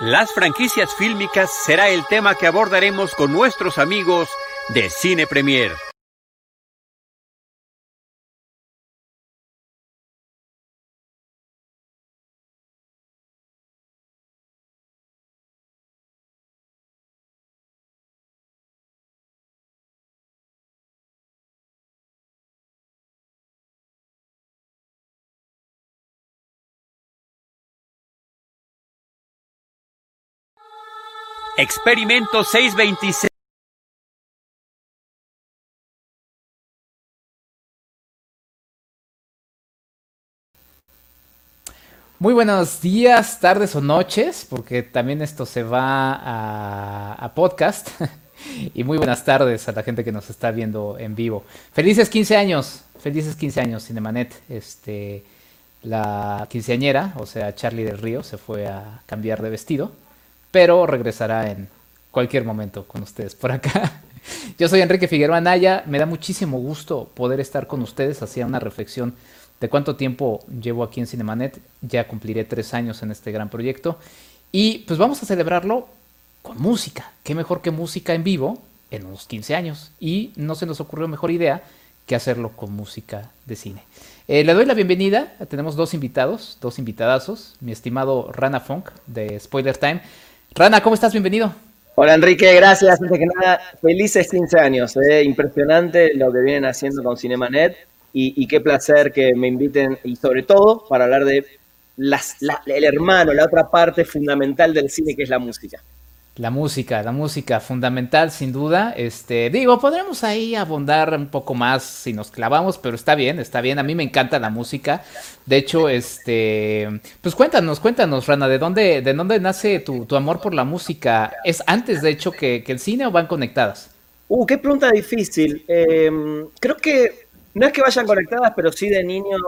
Las franquicias fílmicas será el tema que abordaremos con nuestros amigos de Cine Premier. Experimento 626. Muy buenos días, tardes o noches, porque también esto se va a, podcast. y muy buenas tardes a la gente que nos está viendo en vivo. Felices 15 años, felices 15 años, Cinemanet. Este, la quinceañera, o sea, Charlie del Río, se fue a cambiar de vestido pero regresará en cualquier momento con ustedes por acá. Yo soy Enrique Figueroa Anaya, me da muchísimo gusto poder estar con ustedes, hacía una reflexión de cuánto tiempo llevo aquí en Cinemanet, ya cumpliré tres años en este gran proyecto. Y pues vamos a celebrarlo con música, qué mejor que música en vivo en unos 15 años y no se nos ocurrió mejor idea que hacerlo con música de cine. Eh, le doy la bienvenida, tenemos dos invitados, dos invitadazos, mi estimado Rana Funk de Spoiler Time. Rana, ¿cómo estás? Bienvenido. Hola Enrique, gracias. Antes que nada, felices 15 años. Eh. Impresionante lo que vienen haciendo con Cinemanet y, y, qué placer que me inviten y sobre todo para hablar de las, el hermano, la otra parte fundamental del cine que es la música. La música, la música, fundamental sin duda. Este, digo, podremos ahí abundar un poco más si nos clavamos, pero está bien, está bien. A mí me encanta la música. De hecho, este, pues cuéntanos, cuéntanos, Rana, ¿de dónde, de dónde nace tu, amor por la música? ¿Es antes, de hecho, que, el cine o van conectadas? Uh, qué pregunta difícil. Em, creo que no es que vayan conectadas, pero sí de niño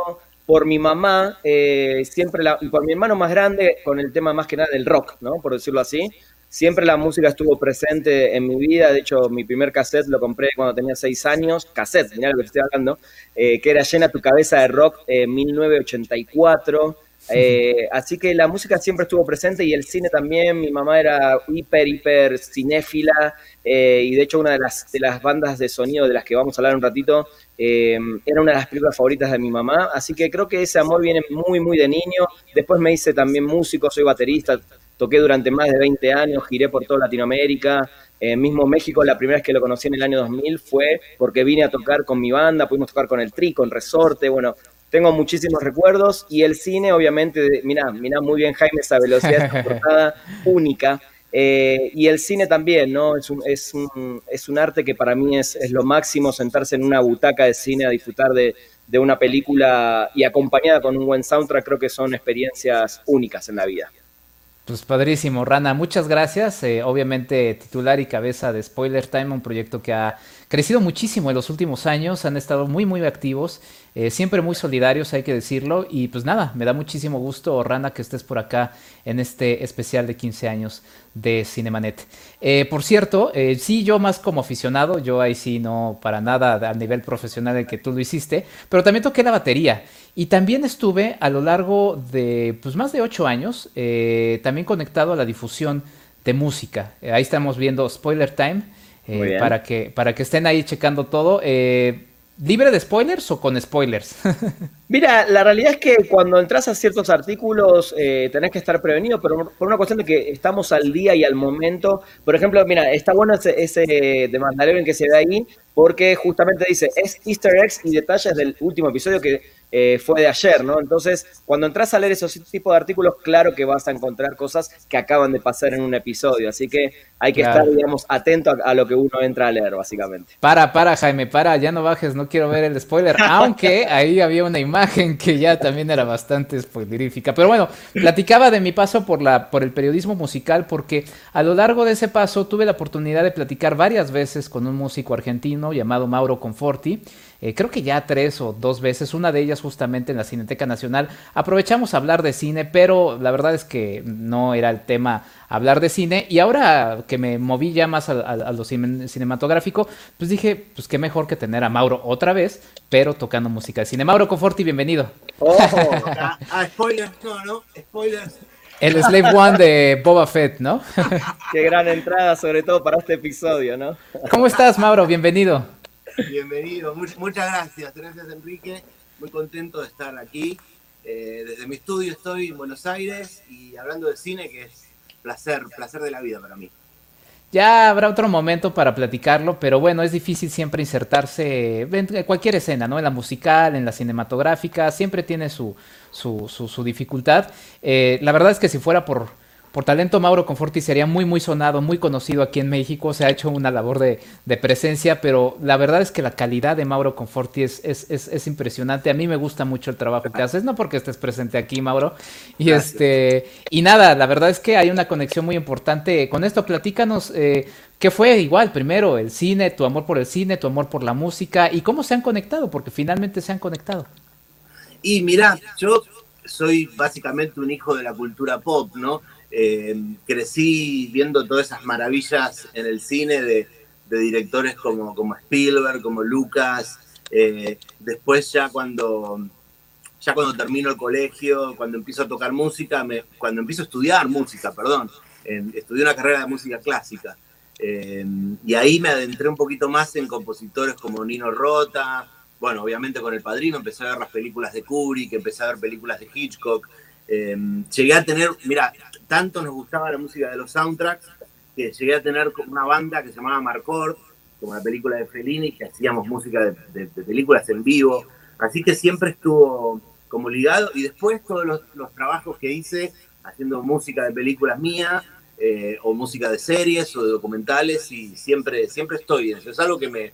por mi mamá, eh, siempre la, y por mi hermano más grande, con el tema más que nada del rock, ¿no? Por decirlo así. Siempre la música estuvo presente en mi vida. De hecho, mi primer cassette lo compré cuando tenía seis años. Cassette, mirá lo que estoy hablando. Eh, que era Llena tu cabeza de rock en 1984. Eh, así que la música siempre estuvo presente y el cine también. Mi mamá era hiper, hiper cinéfila. Eh, y de hecho, una de las, de las bandas de sonido de las que vamos a hablar un ratito era una de las películas favoritas de mi mamá. Así que creo que ese amor viene muy, muy de niño. Después me hice también músico, soy baterista toqué durante más de 20 años, giré por toda Latinoamérica, eh, mismo México, la primera vez que lo conocí en el año 2000 fue porque vine a tocar con mi banda, pudimos tocar con el Tri, con Resorte, bueno, tengo muchísimos recuerdos y el cine, obviamente, mira, mira muy bien Jaime esa velocidad, esa portada única. Eh, y el cine también, ¿no? Es un, es un, es un arte que para mí es, es, lo máximo, sentarse en una butaca de cine a disfrutar de, de una película y acompañada con un buen soundtrack, creo que son experiencias únicas en la vida. Pues padrísimo, Rana, muchas gracias. Eh, obviamente titular y cabeza de Spoiler Time, un proyecto que ha crecido muchísimo en los últimos años, han estado muy, muy activos, eh, siempre muy solidarios, hay que decirlo. Y pues nada, me da muchísimo gusto, Rana, que estés por acá en este especial de 15 años de Cinemanet. Eh, por cierto, sí, yo más como aficionado, yo ahí sí no para nada a nivel profesional de que tú lo hiciste, pero también toqué la batería. Y también estuve a lo largo de pues más de ocho años también conectado a la difusión de música. ahí estamos viendo Spoiler Time eh, para, que, para que estén ahí checando todo. Eh, ¿Libre de spoilers o con spoilers? Mira, la realidad es que cuando entras a ciertos artículos eh, tenés que estar prevenido, pero por una cuestión de que estamos al día y al momento. Por ejemplo, mira, está bueno ese, ese de Mandalorian que se ve ahí, porque justamente dice, es easter eggs y detalles del último episodio que eh, fue de ayer, ¿no? Entonces, cuando entras a leer esos tipos de artículos, claro que vas a encontrar cosas que acaban de pasar en un episodio, así que hay que estar, digamos, atento a, lo que uno entra a leer, básicamente. Para, para, Jaime, para, ya no bajes, no quiero ver el spoiler, aunque ahí había una imagen que ya también era bastante spoilerífica. Pero bueno, platicaba de mi paso por, la, por el periodismo musical, porque a lo largo de ese paso tuve la oportunidad de platicar varias veces con un músico argentino llamado Mauro Conforti, eh, creo que ya tres o dos veces, una de ellas justamente en la Cineteca Nacional. Aprovechamos a hablar de cine, pero la verdad es que no era el tema hablar de cine. Y ahora que me moví ya más a, lo cinematográfico, pues dije, pues qué mejor que tener a Mauro otra vez, pero tocando música de cine. Mauro Conforti, bienvenido. Ojo, a, spoilers no, ¿no? Spoilers. El Slave One de Boba Fett, ¿no? Qué gran entrada, sobre todo para este episodio, ¿no? ¿Cómo estás, Mauro? Bienvenido. Bienvenido, muchas gracias, gracias Enrique, muy contento de estar aquí. Eh, desde mi estudio estoy en Buenos Aires y hablando de cine, que es placer, placer de la vida para mí. Ya habrá otro momento para platicarlo, pero bueno, es difícil siempre insertarse en cualquier escena, ¿no? En la musical, en la cinematográfica, siempre tiene su, su, dificultad. Eh, la verdad es que si fuera por, por talento, Mauro Conforti sería muy, muy sonado, muy conocido aquí en México. Se ha hecho una labor de, presencia, pero la verdad es que la calidad de Mauro Conforti es, es, impresionante. A mí me gusta mucho el trabajo que haces, no porque estés presente aquí, Mauro. Y este y nada, la verdad es que hay una conexión muy importante. Con esto, platícanos. Eh, ¿Qué fue igual? Primero, el cine, tu amor por el cine, tu amor por la música y cómo se han conectado, porque finalmente se han conectado. Y mira, yo soy básicamente un hijo de la cultura pop, ¿no? Eh, crecí viendo todas esas maravillas en el cine de, directores como, Spielberg, como Lucas. Eh, después ya cuando, ya cuando termino el colegio, cuando empiezo a tocar música, cuando empiezo a estudiar música, perdón, estudié una carrera de música clásica. Eh, y ahí me adentré un poquito más en compositores como Nino Rota. Bueno, obviamente con El Padrino empecé a ver las películas de Kubrick, empecé a ver películas de Hitchcock. llegué a tener, mira, tanto nos gustaba la música de los soundtracks que llegué a tener una banda que se llamaba Marcord, como la película de Fellini, que hacíamos música de, películas en vivo. Así que siempre estuvo como ligado. Y después todos los, trabajos que hice haciendo música de películas mías, eh, o música de series o de documentales, y siempre, siempre estoy eso. Es algo que me,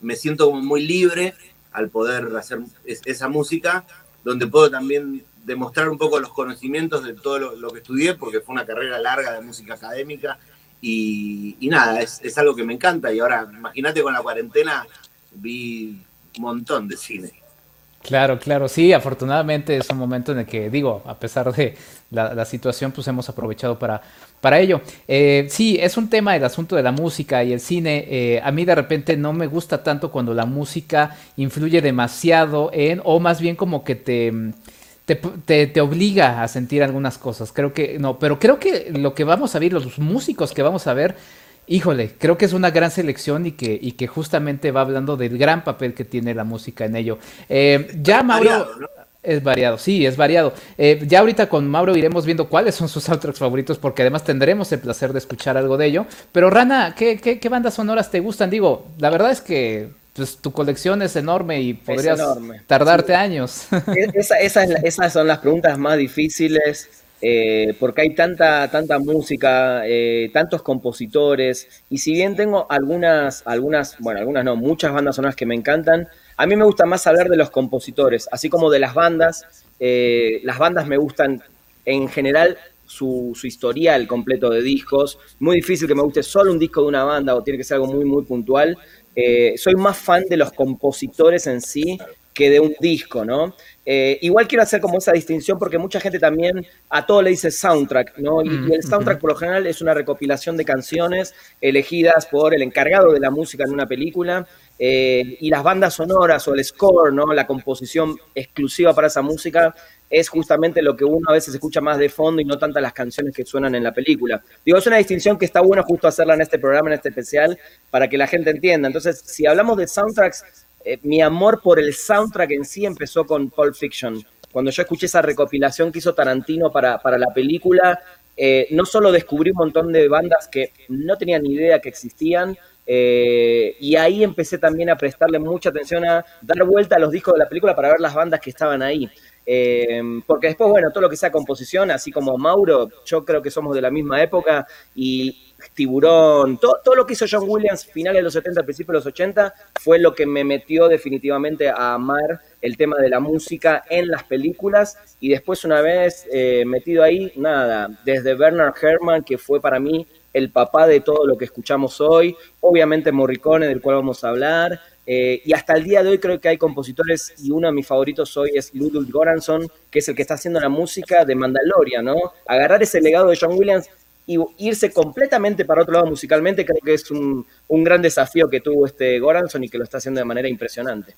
me siento como muy libre al poder hacer esa música, donde puedo también demostrar un poco los conocimientos de todo lo, que estudié, porque fue una carrera larga de música académica. Y, nada, es, algo que me encanta. Y ahora, imagínate con la cuarentena, vi un montón de cine. Claro, claro, sí, afortunadamente es un momento en el que, digo, a pesar de la, situación, pues hemos aprovechado para, para ello. Eh, sí, es un tema el asunto de la música y el cine. Eh, a mí de repente no me gusta tanto cuando la música influye demasiado en, o más bien como que te te, te, obliga a sentir algunas cosas. Creo que no, pero creo que lo que vamos a ver, los músicos que vamos a ver, híjole, creo que es una gran selección y que, y que justamente va hablando del gran papel que tiene la música en ello. Eh, ya Mauro... Es variado, sí, es variado. Eh, ya ahorita con Mauro iremos viendo cuáles son sus soundtracks favoritos, porque además tendremos el placer de escuchar algo de ello. Pero Rana, ¿qué, qué, qué bandas sonoras te gustan? Digo, la verdad es que pues tu colección es enorme y podrías tardarte años. E-, esas son las preguntas más difíciles, eh, porque hay tanta, tanta música, eh, tantos compositores, y si bien tengo algunas, algunas, bueno, algunas no, muchas bandas sonoras que me encantan, a mí me gusta más hablar de los compositores, así como de las bandas. Eh, las bandas me gustan en general su, su, historial completo de discos. Muy difícil que me guste solo un disco de una banda o tiene que ser algo muy, muy puntual. Eh, soy más fan de los compositores en sí que de un disco, ¿no? Eh, igual quiero hacer como esa distinción porque mucha gente también a todo le dice soundtrack, ¿no? Y, el soundtrack por lo general es una recopilación de canciones elegidas por el encargado de la música en una película eh, y las bandas sonoras o el score, ¿no? La composición exclusiva para esa música es justamente lo que uno a veces escucha más de fondo y no tantas las canciones que suenan en la película. Digo, es una distinción que está bueno justo hacerla en este programa, en este especial, para que la gente entienda. Entonces, si hablamos de soundtracks, eh, mi amor por el soundtrack en sí empezó con Pulp Fiction. Cuando yo escuché esa recopilación que hizo Tarantino para, para la película, eh, no solo descubrí un montón de bandas que no tenía ni idea que existían, eh, y ahí empecé también a prestarle mucha atención a dar vuelta a los discos de la película para ver las bandas que estaban ahí. Eh, porque después, bueno, todo lo que sea composición, así como Mauro, yo creo que somos de la misma época y Tiburón, todo, todo lo que hizo John Williams finales de los 70, principios de los 80, fue lo que me metió definitivamente a amar el tema de la música en las películas y después una vez eh, metido ahí, nada, desde Bernard Herrmann, que fue para mí el papá de todo lo que escuchamos hoy, obviamente Morricone, del cual vamos a hablar, eh, y hasta el día de hoy creo que hay compositores, y uno de mis favoritos hoy es Ludwig Goranson, que es el que está haciendo la música de Mandalorian, ¿no? Agarrar ese legado de John Williams y irse completamente para otro lado musicalmente, creo que es un, gran desafío que tuvo este Goranson y que lo está haciendo de manera impresionante.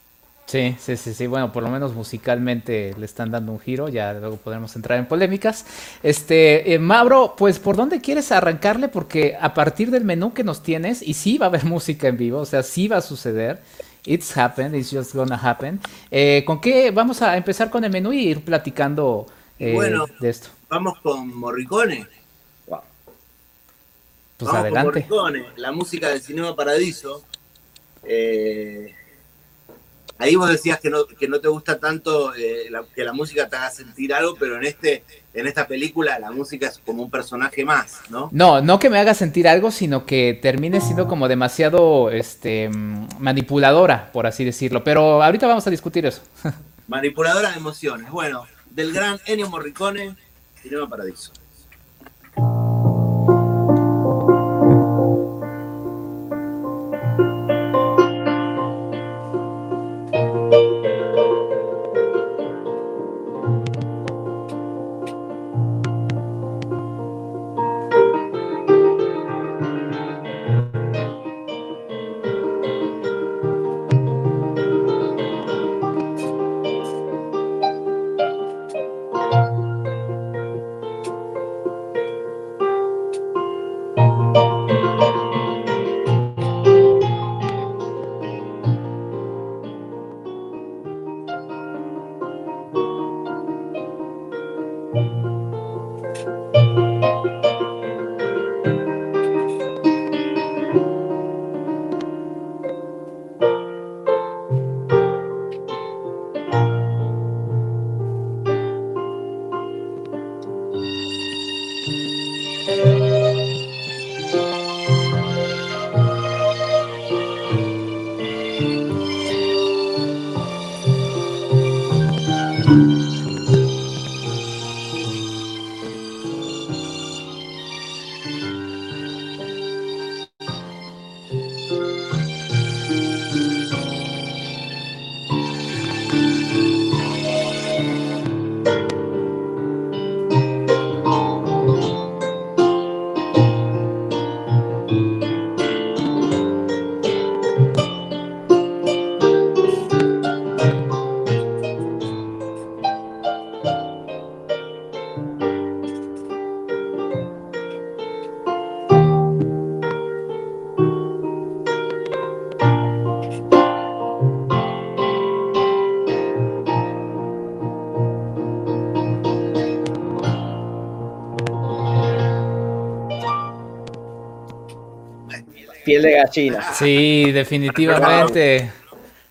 Sí, sí, sí, sí. Bueno, por lo menos musicalmente le están dando un giro. Ya luego podremos entrar en polémicas. Este, eh, Mauro, pues, ¿por dónde quieres arrancarle? Porque a partir del menú que nos tienes, y sí va a haber música en vivo, o sea, sí va a suceder. It's happened, it's just gonna happen. Eh, ¿Con qué vamos a empezar con el menú y ir platicando eh, Bueno, de esto? Vamos con Morricone. Pues Vamos adelante. con Morricone, la música del Cinema Paradiso. Eh, ahí vos decías que no, que no te gusta tanto eh, la- que la música te haga sentir algo, pero en, este, en esta película la música es como un personaje más, ¿no? No, no que me haga sentir algo, sino que termine siendo como demasiado este, manipuladora, por así decirlo. Pero ahorita vamos a discutir eso. Manipuladora de emociones. Bueno, del gran Ennio Morricone, Cinema Paradiso. Piel de gallina. Sí, definitivamente.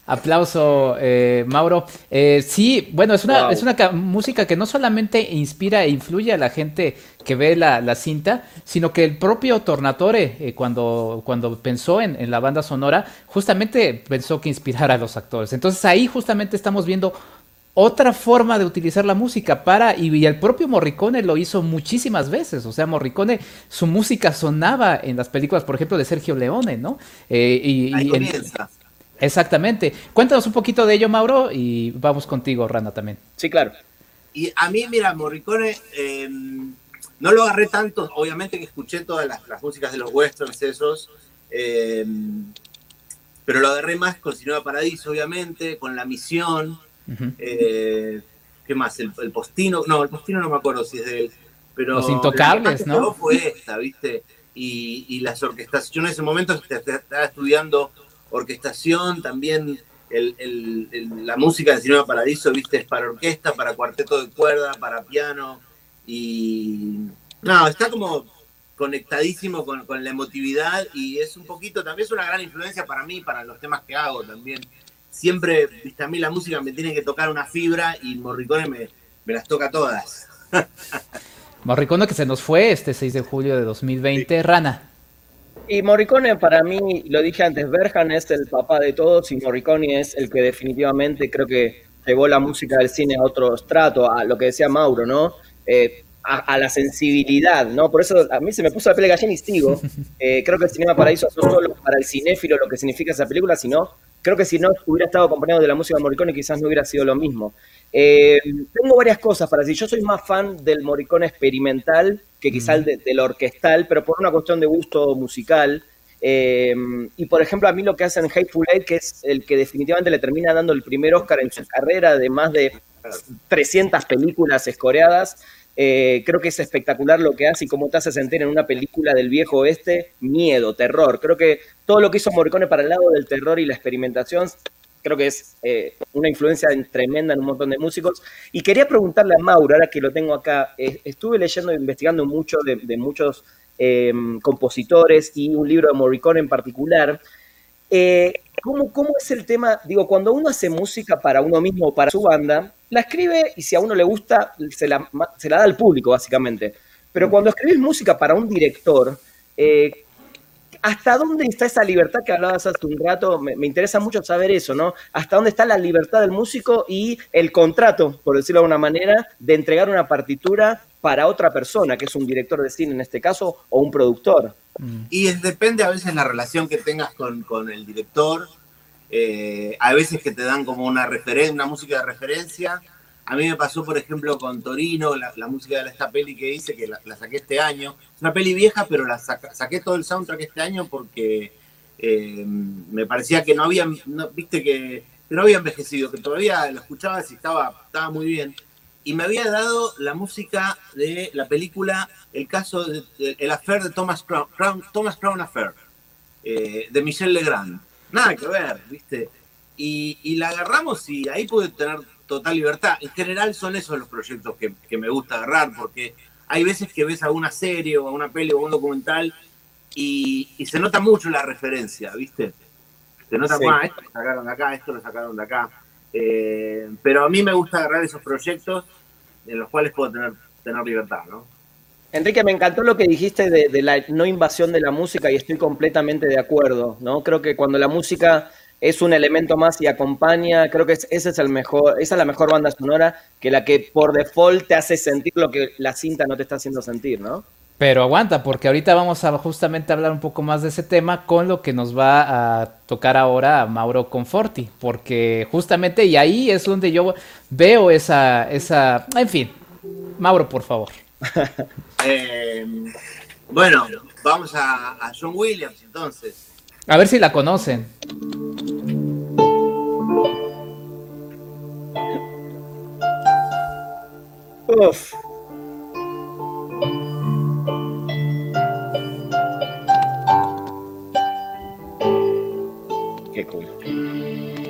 Aplauso, eh, Mauro. Eh, sí, bueno, es una, Wow. es una ca- música que no solamente inspira e influye a la gente que ve la, la cinta, sino que el propio Tornatore, eh, cuando, cuando pensó en, en la banda sonora, justamente pensó que inspirara a los actores. Entonces ahí justamente estamos viendo otra forma de utilizar la música para, y, y el propio Morricone lo hizo muchísimas veces, o sea, Morricone, su música sonaba en las películas, por ejemplo, de Sergio Leone, ¿no? Eh, y, Ahí y en- comienza. exactamente. Cuéntanos un poquito de ello, Mauro, y vamos contigo, Rana, también. Sí, claro. Y a mí, mira, Morricone, eh, no lo agarré tanto, obviamente que escuché todas las, las músicas de los westerns esos, eh, pero lo agarré más con Cinema Paradiso, obviamente, con La Misión, Eh, ¿qué más? El, el Postino, no, el Postino no me acuerdo si es de él, pero... Los Intocables, la ¿no? fue esta, ¿viste? Y, y las orquestaciones, yo en ese momento est- est- estaba estudiando orquestación, también el- el- el- la música de Cinema Paradiso, viste, es para orquesta, para cuarteto de cuerda, para piano, y no, está como conectadísimo con, con la emotividad y es un poquito, también es una gran influencia para mí, para los temas que hago también. Siempre, viste, a mí la música me tiene que tocar una fibra y Morricone me, me las toca todas. Morricone que se nos fue este 6 de julio de 2020. Rana. Y Morricone para mí, lo dije antes, Berhan es el papá de todos y Morricone es el que definitivamente creo que llevó la música del cine a otro estrato, a lo que decía Mauro, ¿no? Eh, a, a la sensibilidad, ¿no? Por eso a mí se me puso la piel de gallina y sigo. Eh, creo que el Cinema Paraíso no solo para el cinéfilo lo que significa esa película, sino creo que si no hubiera estado acompañado de la música de Morricone quizás no hubiera sido lo mismo. Eh, tengo varias cosas para decir. Yo soy más fan del Morricone experimental que quizás el de- del orquestal, pero por una cuestión de gusto musical. Em, y por ejemplo, a mí lo que hacen Hateful Eight, que es el que definitivamente le termina dando el primer Oscar en su carrera de más de 300 películas escoreadas, eh, creo que es espectacular lo que hace y cómo te hace sentir en una película del viejo oeste miedo, terror. Creo que todo lo que hizo Morricone para el lado del terror y la experimentación, creo que es eh, una influencia tremenda en un montón de músicos. Y quería preguntarle a Mauro, ahora que lo tengo acá, eh, estuve leyendo e investigando mucho de, muchos compositores y un libro de Morricone en particular. ¿cómo, ¿Cómo es el tema? Digo, cuando uno hace música para uno mismo o para su banda, la escribe y si a uno le gusta, se la, da al público, básicamente. Pero cuando escribes música para un director, eh, ¿hasta dónde está esa libertad que hablabas hace un rato? Me, interesa mucho saber eso, ¿no? ¿Hasta dónde está la libertad del músico y el contrato, por decirlo de alguna manera, de entregar una partitura para otra persona, que es un director de cine en este caso, o un productor? Y depende a veces la relación que tengas con, con el director eh, hay veces que te dan como una, una música de referencia. A mí me pasó, por ejemplo, con Torino, la, música de esta peli que hice, que la, saqué este año. Es una peli vieja, pero la saqué todo el soundtrack este año porque eh, me parecía que no había, viste, que, no había envejecido, que todavía lo escuchaba y estaba, estaba muy bien. Y me había dado la música de la película El caso de, El Affair de Thomas Crown, Thomas Crown Affair, eh, de Michel Legrand nada que ver, ¿viste? Y, la agarramos y ahí pude tener total libertad. En general son esos los proyectos que, me gusta agarrar, porque hay veces que ves alguna serie o una peli o un documental y, se nota mucho la referencia, ¿viste? Se nota, ah, esto lo sacaron de acá, esto lo sacaron de acá. Eh, pero a mí me gusta agarrar esos proyectos en los cuales puedo tener, tener libertad, ¿no? Enrique, me encantó lo que dijiste de, la no invasión de la música y estoy completamente de acuerdo, ¿no? Creo que cuando la música es un elemento más y acompaña, creo que es el mejor, esa es la mejor banda sonora que la que por default te hace sentir lo que la cinta no te está haciendo sentir, ¿no? Pero aguanta, porque ahorita vamos a justamente hablar un poco más de ese tema con lo que nos va a tocar ahora Mauro Conforti, porque justamente y ahí es donde yo veo esa, esa, en fin, Mauro, por favor. Eh, bueno, vamos a, John Williams entonces. A ver si la conocen. Uf. Qué cool.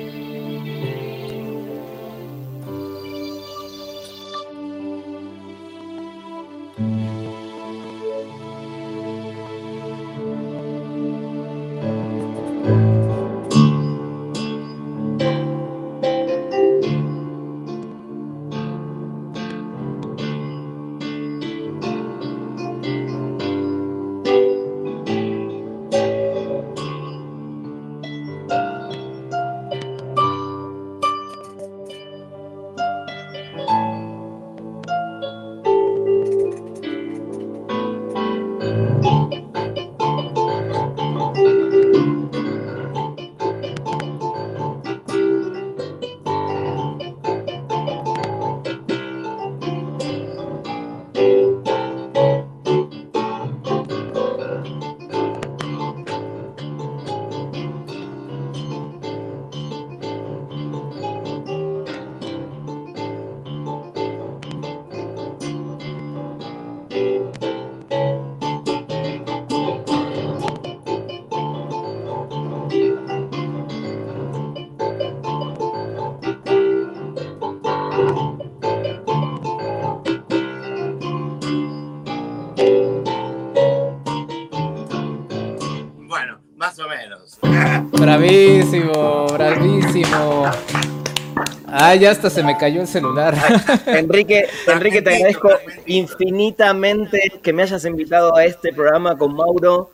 Ya hasta se me cayó el celular. Enrique, Enrique, te agradezco infinitamente que me hayas invitado a este programa con Mauro.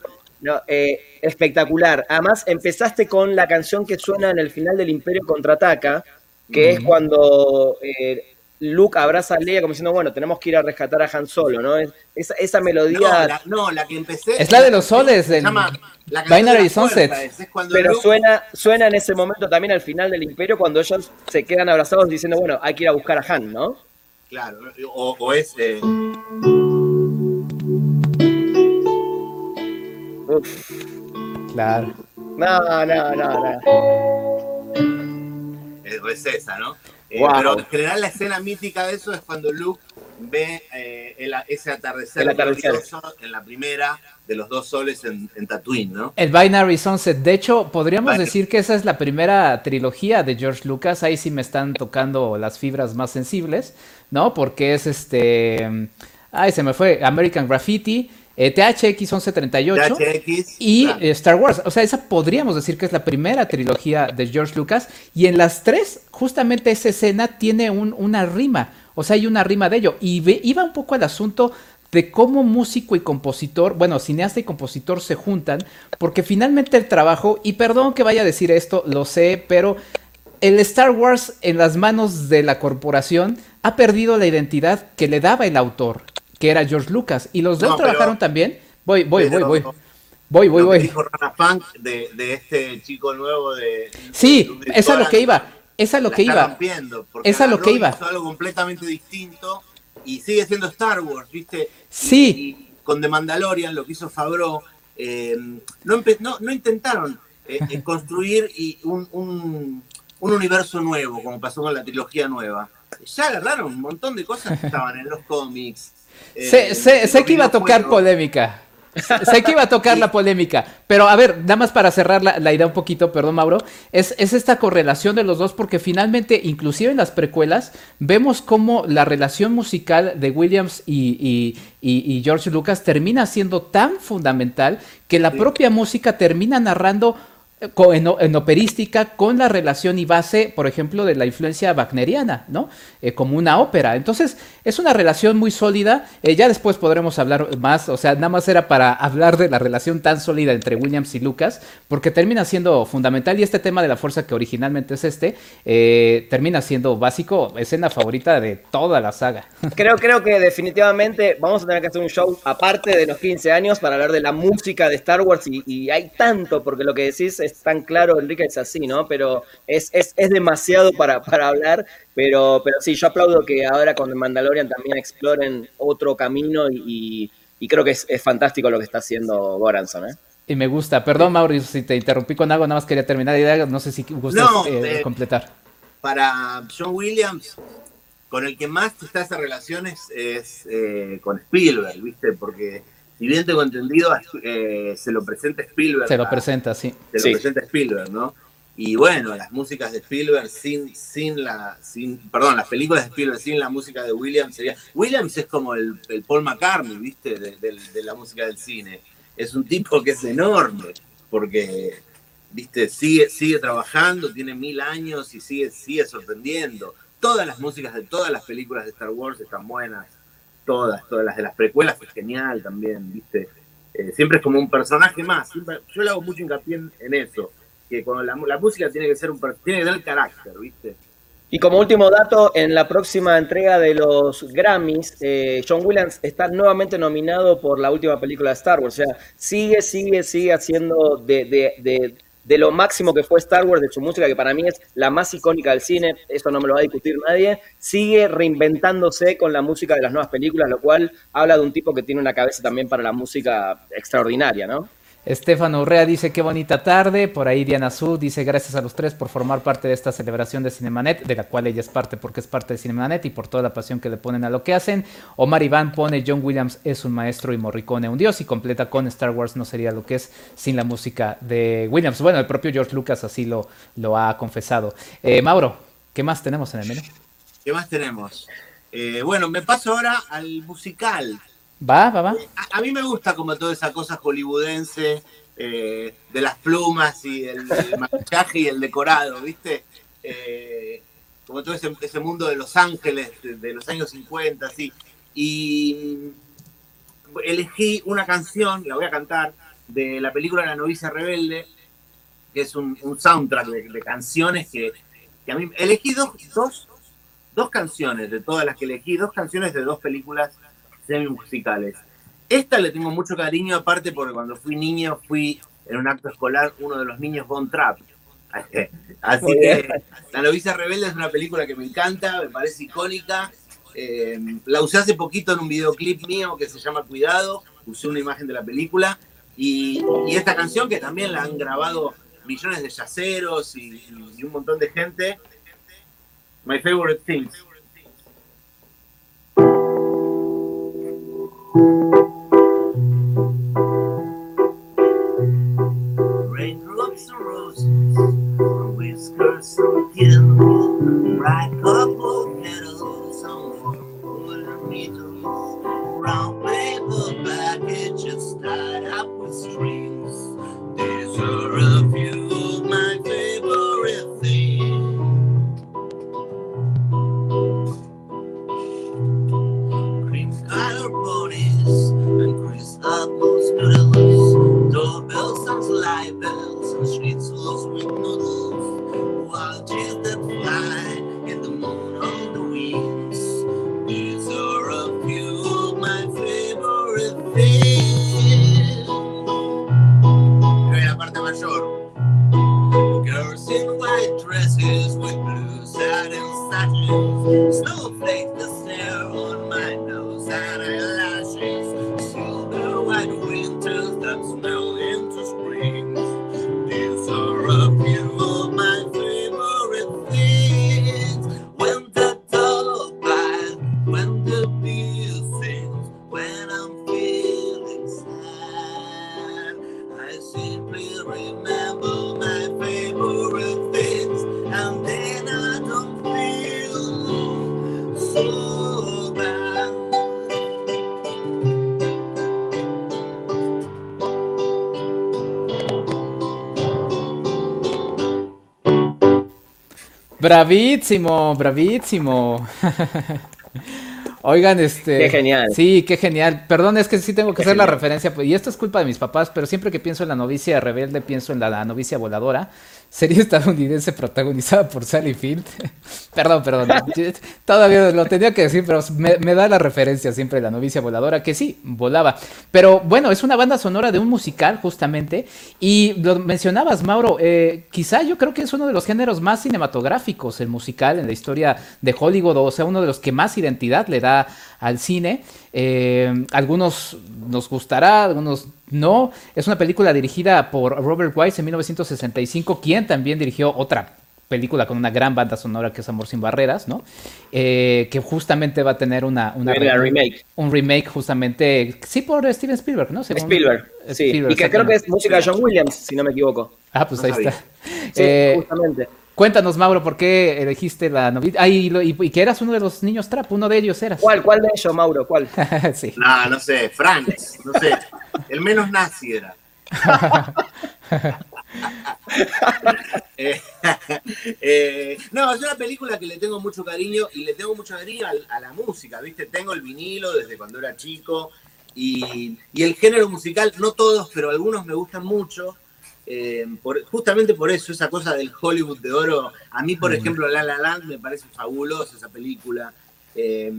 Eh, espectacular. Además, empezaste con la canción que suena en el final del Imperio Contraataca, que es cuando eh, Luke abraza a Leia como diciendo, bueno, tenemos que ir a rescatar a Han Solo, ¿no? esa, esa, melodía... No la, que empecé... Es la de los soles, del Binary Sunset. Pero suena, suena en ese momento también al final del Imperio cuando ellos se quedan abrazados diciendo, bueno, hay que ir a buscar a Han, ¿no? Claro, o, es... Eh... Claro. No, no, no, no. Es esa, ¿no? Eh, pero en general la escena mítica de eso es cuando Luke ve eh, el, ese atardecer, El atardecer. glorioso en la primera de los dos soles en, en Tatooine, ¿no? El Binary Sunset. De hecho, podríamos decir que esa es la primera trilogía de George Lucas. Ahí sí me están tocando las fibras más sensibles, ¿no? Porque es este. Ay, se me fue. American Graffiti, eh, THX 1138. THX, Y claro. eh, Star Wars, o sea, esa podríamos decir que es la primera trilogía de George Lucas. Y en las tres, justamente esa escena tiene un- una rima. O sea, hay una rima de ello. Y ve- iba un poco al asunto de cómo músico y compositor, bueno, cineasta y compositor se juntan, porque finalmente el trabajo, y perdón que vaya a decir esto, lo sé, pero el Star Wars en las manos de la corporación ha perdido la identidad que le daba el autor, que era George Lucas. Y los dos No, pero- trabajaron también. Voy, voy, voy, voy. Voy, voy, voy. dijo Rana Funk de, de este chico nuevo de. Sí, de- de es a lo que iba. Es a lo que iba. Es a lo que iba. hizo algo completamente distinto y sigue siendo Star Wars, ¿viste? Sí. Y, y con The Mandalorian, lo que hizo Favreau, eh, no, no, no intentaron eh, eh, construir y un, un- un universo nuevo, como pasó con la trilogía nueva. Ya agarraron un montón de cosas que estaban en los cómics. Eh, Sé, que iba a tocar polémica. Sé que iba a tocar la polémica. Pero a ver, nada más para cerrar la, la idea un poquito, perdón, Mauro. Es, es esta correlación de los dos, porque finalmente, inclusive en las precuelas, vemos cómo la relación musical de Williams y, y- y- y George Lucas termina siendo tan fundamental que la Sí. propia música termina narrando en, operística con la relación y base, por ejemplo, de la influencia wagneriana, ¿no? Eh, como una ópera. Entonces, es una relación muy sólida. Eh, ya después podremos hablar más, o sea, nada más era para hablar de la relación tan sólida entre Williams y Lucas, porque termina siendo fundamental y este tema de la fuerza que originalmente es este, eh, termina siendo básico, escena favorita de toda la saga. Creo, creo que definitivamente vamos a tener que hacer un show aparte de los 15 años para hablar de la música de Star Wars y hay tanto, porque lo que decís es tan claro, Enrique, es así, ¿no? Pero es, es, es demasiado para, para hablar, pero, pero sí, yo aplaudo que ahora con Mandalorian también exploren otro camino y, y- y creo que es, es fantástico lo que está haciendo Goranson, ¿eh? Y me gusta. Perdón, Mauricio, si te interrumpí con algo, nada más quería terminar la idea, no sé si gustas No, eh, eh, completar. para John Williams, con el que más está esa relación es, es, eh, con Spielberg, ¿viste? Porque si bien tengo entendido, eh, se lo presenta Spielberg. Se lo presenta, sí. Se lo presenta Spielberg, ¿no? Y bueno, las músicas de Spielberg sin, sin la, sin, perdón, las películas de Spielberg sin la música de Williams sería. Williams es como el, el Paul McCartney, ¿viste? De, de- de la música del cine. Es un tipo que es enorme, porque, ¿viste? Sigue, sigue trabajando, tiene mil años y sigue, sigue sorprendiendo. Todas las músicas de todas las películas de Star Wars están buenas. Todas, todas las de las precuelas fue genial también, ¿viste? Eh, siempre es como un personaje más. Yo le hago mucho hincapié en, eso. Que cuando la, la música tiene que ser un tiene que tener carácter, ¿viste? Y como último dato, en la próxima entrega de los Grammys, eh, John Williams está nuevamente nominado por la última película de Star Wars. O sea, sigue, sigue, sigue haciendo de, de- de- de lo máximo que fue Star Wars, de su música, que para mí es la más icónica del cine, eso no me lo va a discutir nadie, sigue reinventándose con la música de las nuevas películas, lo cual habla de un tipo que tiene una cabeza también para la música extraordinaria, ¿no? Estefano Urrea dice qué bonita tarde. Por ahí Diana Su dice gracias a los tres por formar parte de esta celebración de Cinemanet, de la cual ella es parte porque es parte de Cinemanet y por toda la pasión que le ponen a lo que hacen. Omar Iván pone John Williams es un maestro y Morricone un dios y completa con Star Wars no sería lo que es sin la música de Williams. Bueno, el propio George Lucas así lo, lo ha confesado. Eh, Mauro, ¿qué más tenemos en el menú? ¿Qué más tenemos? Eh, bueno, me paso ahora al musical. Va, va, va. A, a mí me gusta como toda esa cosa hollywoodense eh, de las plumas y el, el maquillaje y el decorado, ¿viste? Eh, como todo ese, ese mundo de Los Ángeles de, de los años 50, así. Y mm, elegí una canción, la voy a cantar, de la película La novicia rebelde, que es un, un soundtrack de, de canciones que, que a mí... Elegí dos, dos, dos canciones de todas las que elegí, dos canciones de dos películas semi-musicales. Esta le tengo mucho cariño, aparte porque cuando fui niño fui en un acto escolar uno de los niños Von Trapp. Así que. La novicia rebelde es una película que me encanta, me parece icónica. Eh, la usé hace poquito en un videoclip mío que se llama Cuidado, usé una imagen de la película Y, esta canción que también la han grabado millones de yaceros y, y un montón de gente, My Favorite Things. Raindrops and roses, whiskers of skin, bright couple Bravísimo, bravísimo. Oigan, este. Qué genial. Sí, qué genial. Perdón, es que sí tengo que hacer la referencia. Y esto es culpa de mis papás, pero siempre que pienso en la novicia rebelde, pienso en la, la novicia voladora. Serie estadounidense protagonizada por Sally Field. perdón, perdón. Todavía lo tenía que decir, pero me, da la referencia siempre la novicia voladora, que sí, volaba. Pero bueno, es una banda sonora de un musical, justamente. Y lo mencionabas, Mauro. eh, quizá yo creo que es uno de los géneros más cinematográficos, el musical, en la historia de Hollywood. O sea, uno de los que más identidad le da al cine. Eh, algunos nos gustará, algunos no. Es una película dirigida por Robert Wise en 1965, quien también dirigió otra película con una gran banda sonora que es Amor sin Barreras, ¿no? Eh, que justamente va a tener una, una remake. un remake justamente, sí por Steven Spielberg, ¿no? Según- Spielberg, sí. Spielberg, y que creo que es música de John Williams, si no me equivoco. Ah, pues No ahí sabía. está. Sí, Eh, justamente. Cuéntanos, Mauro, ¿por qué elegiste la novela? Ah, y, lo- y- y que eras uno de los niños trap, uno de ellos eras. ¿Cuál, cuál de ellos, Mauro? ¿Cuál? sí. No, no sé, Franz, no sé. El menos nazi era. Eh, eh, no, es una película que le tengo mucho cariño y le tengo mucho cariño al- a, la música, ¿viste? Tengo el vinilo desde cuando era chico y, y el género musical, no todos, pero algunos me gustan mucho. Eh, por- justamente por eso, esa cosa del Hollywood de oro. A mí, por ejemplo, La La Land me parece fabulosa esa película. Eh,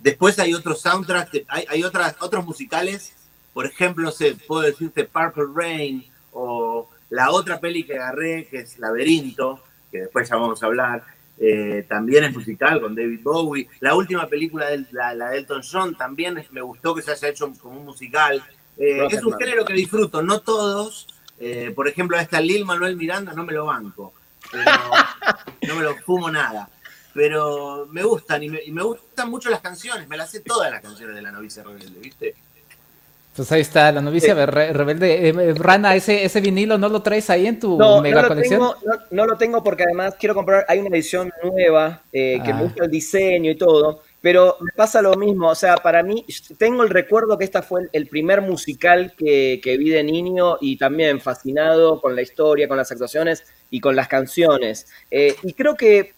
después hay otros soundtracks, que- hay, hay otras, otros musicales. Por ejemplo, sé, puedo decirte Purple Rain o la otra peli que agarré, que es Laberinto, que después ya vamos a hablar. eh, también es musical con David Bowie. La última película de la, la de Elton John también me gustó que se haya hecho como un musical. Eh, es un género que disfruto, no todos. Eh, por ejemplo, a esta Lil Manuel Miranda no me lo banco. pero no me lo fumo nada. Pero me gustan y me, y me gustan mucho las canciones. Me las sé todas las canciones de la novicia rebelde, ¿viste? Pues ahí está, la novicia re- rebelde. Eh, eh, Rana, ese, ese vinilo no lo traes ahí en tu No, mega no lo, colección. tengo, no, no lo tengo porque además quiero comprar, hay una edición nueva eh, que Ah. me gusta el diseño y todo, pero me pasa lo mismo, o sea, para mí, tengo el recuerdo que esta fue el, primer musical que, que vi de niño y también fascinado con la historia, con las actuaciones y con las canciones. Eh, y creo que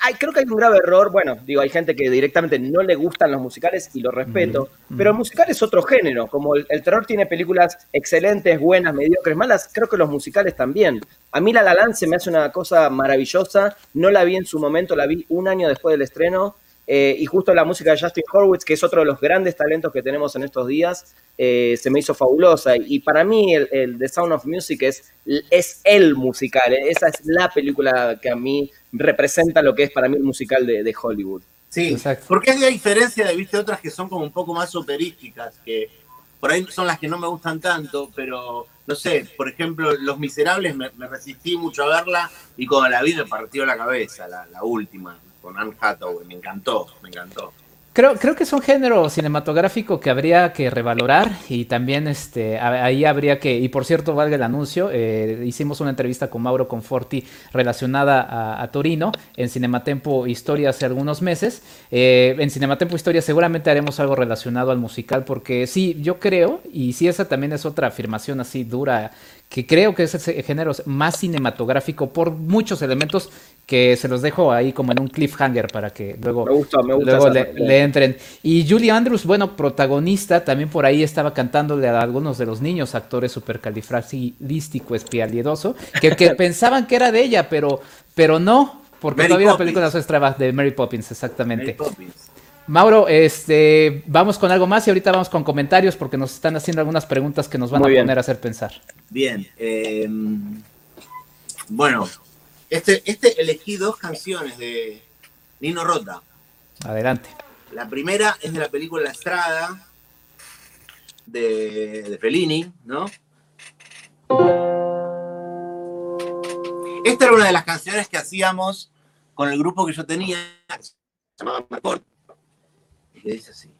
hay, creo que hay un grave error, bueno, digo, hay gente que directamente no le gustan los musicales y lo respeto, pero el musical es otro género, como el, el terror tiene películas excelentes, buenas, mediocres, malas, creo que los musicales también. A mí La La Land se me hace una cosa maravillosa, no la vi en su momento, la vi un año después del estreno, eh, y justo la música de Justin Horwitz, que es otro de los grandes talentos que tenemos en estos días, eh, se me hizo fabulosa. Y para mí el, el The Sound of Music es, es el musical, eh, esa es la película que a mí representa lo que es para mí el musical de, de Hollywood. Sí, Exacto. porque es de diferencia de, viste, otras que son como un poco más operísticas, que, por ahí son las que no me gustan tanto, pero no sé, por ejemplo, Los Miserables me, resistí mucho a verla y cuando la vi me partió la cabeza, la, la última, con Anne Hathaway, me encantó, me encantó. Creo, creo que es un género cinematográfico que habría que revalorar y también este, ahí habría que, y por cierto, valga el anuncio, eh, hicimos una entrevista con Mauro Conforti relacionada a, Torino en Cinematempo Historia hace algunos meses. Eh, en Cinematempo Historia seguramente haremos algo relacionado al musical porque sí, yo creo, y sí, esa también es otra afirmación así dura que creo que es el género más cinematográfico por muchos elementos que se los dejo ahí como en un cliffhanger para que luego, le, entren. Y Julie Andrews, bueno, protagonista, también por ahí estaba cantándole a algunos de los niños actores supercalifragilístico espialidoso, que, que pensaban que era de ella, pero, pero no, porque todavía la película de Mary Poppins, exactamente. Mary Poppins. Mauro, este, vamos con algo más y ahorita vamos con comentarios porque nos están haciendo algunas preguntas que nos van a poner a hacer pensar. Bien, eh, bueno, este, este elegí dos canciones de Nino Rota. Adelante. La primera es de la película La Estrada de, de Fellini, ¿no? Esta era una de las canciones que hacíamos con el grupo que yo tenía, se llamaba Marcor que dice así.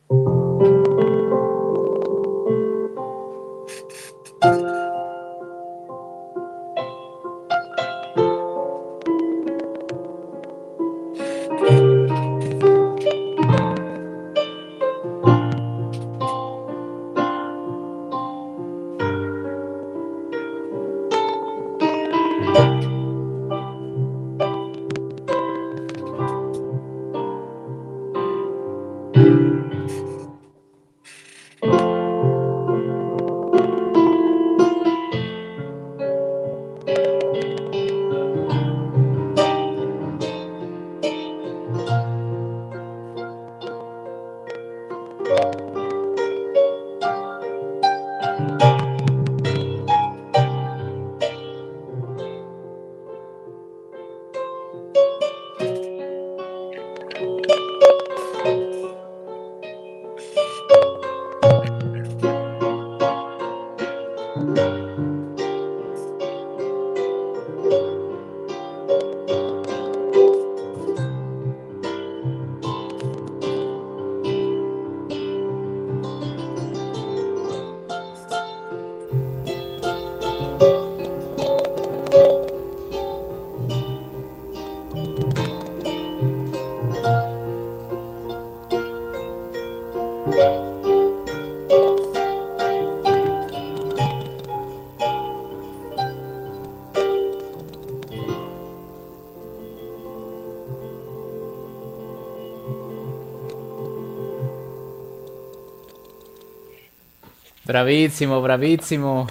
Bravísimo, bravísimo.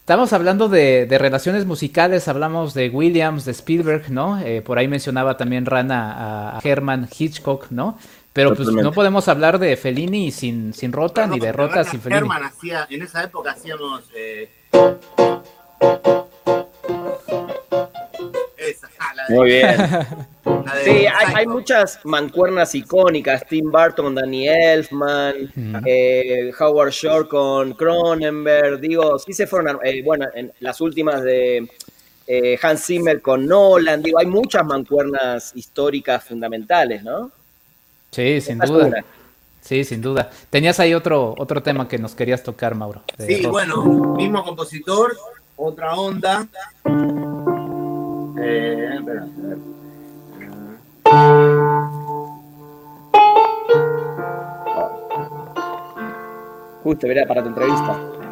Estamos hablando de, relaciones musicales, hablamos de Williams, de Spielberg, ¿no? Eh, por ahí mencionaba también Rana a, Herman Hitchcock, ¿no? Pero pues no podemos hablar de Fellini sin, sin Rota, ni de Rota sin Fellini. Herman hacía, en esa época hacíamos... Eh... Muy bien. Sí, hay, muchas mancuernas icónicas. Tim Burton, Danny Elfman, eh, Howard Shore con Cronenberg. Digo, sí se fueron, eh, bueno, en las últimas de eh, Hans Zimmer con Nolan. Digo, hay muchas mancuernas históricas fundamentales, ¿no? Sí, sin duda. Sí, sin duda. Tenías ahí otro, otro tema que nos querías tocar, Mauro. Sí, bueno, mismo compositor, otra onda. Eh, espera, Justo, verá, para tu entrevista.